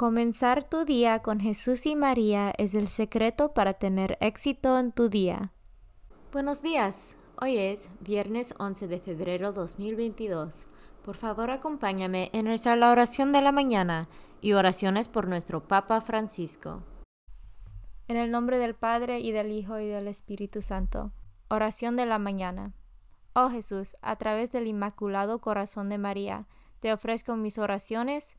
Comenzar tu día con Jesús y María es el secreto para tener éxito en tu día. Buenos días. Hoy es viernes 11 de febrero 2022. Por favor, acompáñame en rezar la oración de la mañana y oraciones por nuestro Papa Francisco. En el nombre del Padre y del Hijo y del Espíritu Santo. Oración de la mañana. Oh Jesús, a través del Inmaculado Corazón de María, te ofrezco mis oraciones,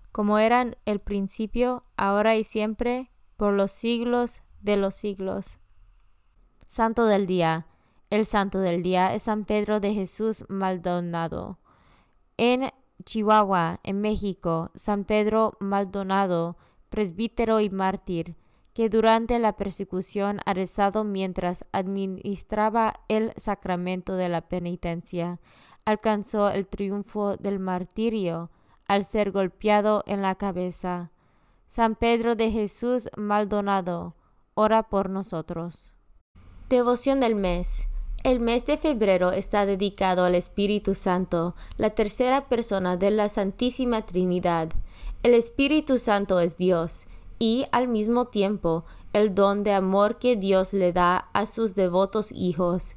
como eran el principio, ahora y siempre, por los siglos de los siglos. Santo del Día. El Santo del Día es San Pedro de Jesús Maldonado. En Chihuahua, en México, San Pedro Maldonado, presbítero y mártir, que durante la persecución arrestado mientras administraba el sacramento de la penitencia, alcanzó el triunfo del martirio al ser golpeado en la cabeza. San Pedro de Jesús Maldonado, ora por nosotros. Devoción del mes. El mes de febrero está dedicado al Espíritu Santo, la tercera persona de la Santísima Trinidad. El Espíritu Santo es Dios y, al mismo tiempo, el don de amor que Dios le da a sus devotos hijos.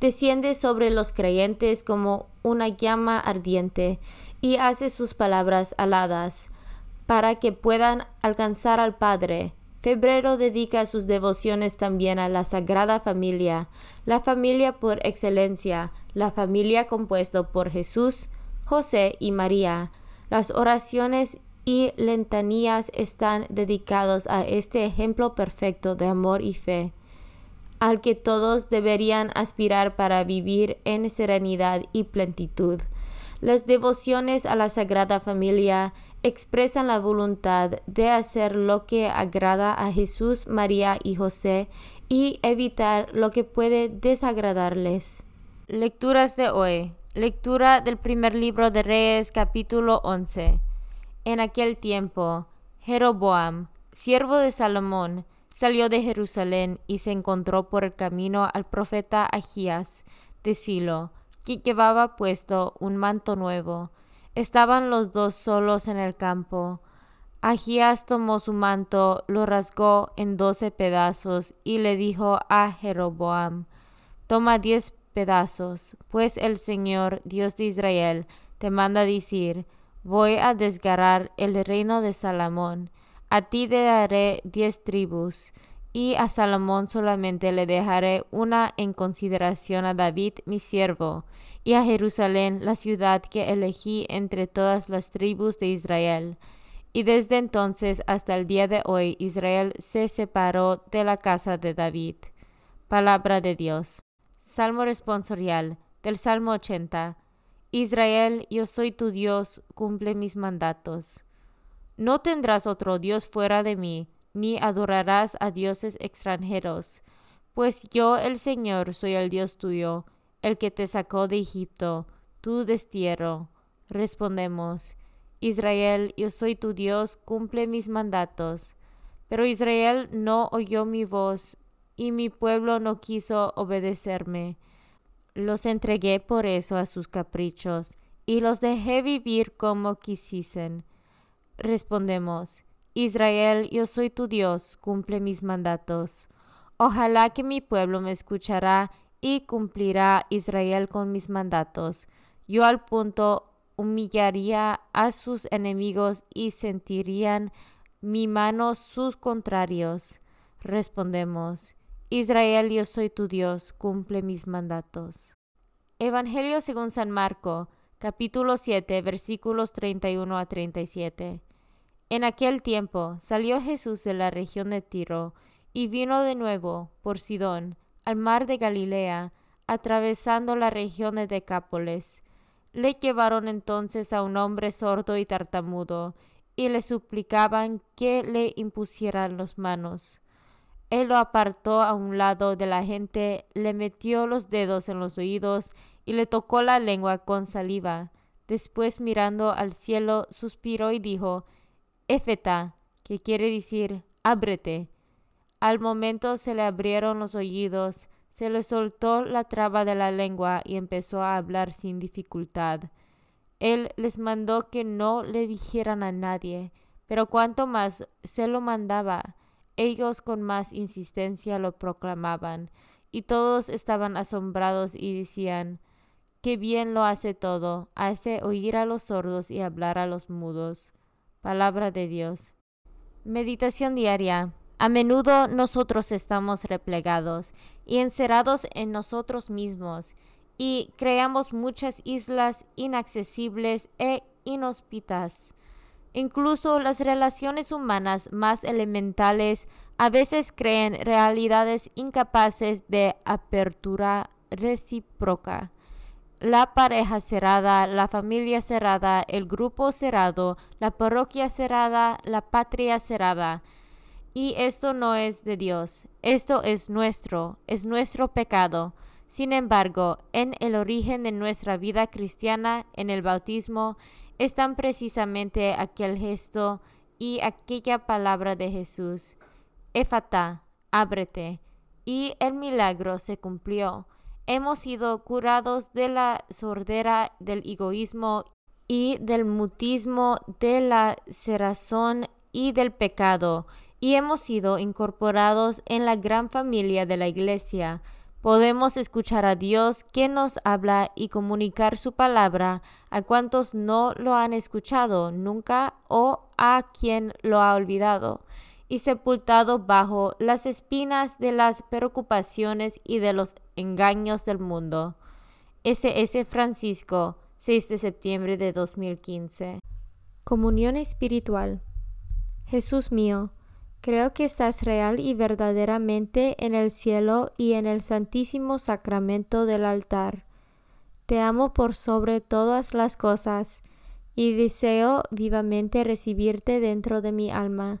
Desciende sobre los creyentes como una llama ardiente y hace sus palabras aladas, para que puedan alcanzar al Padre. Febrero dedica sus devociones también a la Sagrada Familia, la familia por excelencia, la familia compuesta por Jesús, José y María. Las oraciones y lentanías están dedicados a este ejemplo perfecto de amor y fe, al que todos deberían aspirar para vivir en serenidad y plenitud. Las devociones a la Sagrada Familia expresan la voluntad de hacer lo que agrada a Jesús, María y José y evitar lo que puede desagradarles. Lecturas de hoy. Lectura del primer libro de Reyes capítulo 11. En aquel tiempo, Jeroboam, siervo de Salomón, salió de Jerusalén y se encontró por el camino al profeta Agías de Silo, que llevaba puesto un manto nuevo. Estaban los dos solos en el campo. Agías tomó su manto, lo rasgó en doce pedazos y le dijo a Jeroboam, Toma diez pedazos, pues el Señor, Dios de Israel, te manda decir, Voy a desgarrar el reino de Salomón, a ti te daré diez tribus, y a Salomón solamente le dejaré una en consideración a David mi siervo, y a Jerusalén la ciudad que elegí entre todas las tribus de Israel. Y desde entonces hasta el día de hoy Israel se separó de la casa de David. Palabra de Dios. Salmo responsorial del Salmo 80. Israel, yo soy tu Dios, cumple mis mandatos. No tendrás otro Dios fuera de mí, ni adorarás a dioses extranjeros, pues yo el Señor soy el Dios tuyo, el que te sacó de Egipto, tu destierro. Respondemos, Israel, yo soy tu Dios, cumple mis mandatos. Pero Israel no oyó mi voz, y mi pueblo no quiso obedecerme. Los entregué por eso a sus caprichos, y los dejé vivir como quisiesen. Respondemos, Israel, yo soy tu Dios, cumple mis mandatos. Ojalá que mi pueblo me escuchará y cumplirá Israel con mis mandatos. Yo al punto humillaría a sus enemigos y sentirían mi mano sus contrarios. Respondemos, Israel, yo soy tu Dios, cumple mis mandatos. Evangelio según San Marco, capítulo 7, versículos 31 a 37. En aquel tiempo salió Jesús de la región de Tiro y vino de nuevo por Sidón al mar de Galilea, atravesando la región de Decápolis. Le llevaron entonces a un hombre sordo y tartamudo, y le suplicaban que le impusieran las manos. Él lo apartó a un lado de la gente, le metió los dedos en los oídos y le tocó la lengua con saliva. Después mirando al cielo, suspiró y dijo, Éfeta, que quiere decir, ábrete. Al momento se le abrieron los oídos, se le soltó la traba de la lengua y empezó a hablar sin dificultad. Él les mandó que no le dijeran a nadie, pero cuanto más se lo mandaba, ellos con más insistencia lo proclamaban, y todos estaban asombrados y decían, Qué bien lo hace todo, hace oír a los sordos y hablar a los mudos. Palabra de Dios. Meditación diaria. A menudo nosotros estamos replegados y encerrados en nosotros mismos, y creamos muchas islas inaccesibles e inhóspitas Incluso las relaciones humanas más elementales a veces creen realidades incapaces de apertura recíproca. La pareja cerrada, la familia cerrada, el grupo cerrado, la parroquia cerrada, la patria cerrada. Y esto no es de Dios, esto es nuestro, es nuestro pecado. Sin embargo, en el origen de nuestra vida cristiana, en el bautismo, están precisamente aquel gesto y aquella palabra de Jesús, Éfata, ábrete, y el milagro se cumplió. Hemos sido curados de la sordera del egoísmo y del mutismo, de la cerrazón y del pecado, y hemos sido incorporados en la gran familia de la Iglesia, Podemos escuchar a Dios que nos habla y comunicar su palabra. A cuantos no lo han escuchado nunca o a quien lo ha olvidado y sepultado bajo las espinas de las preocupaciones y de los engaños del mundo. S.S. Francisco, 6 de septiembre de 2015. Comunión espiritual. Jesús mío, Creo que estás real y verdaderamente en el cielo y en el santísimo sacramento del altar. Te amo por sobre todas las cosas y deseo vivamente recibirte dentro de mi alma,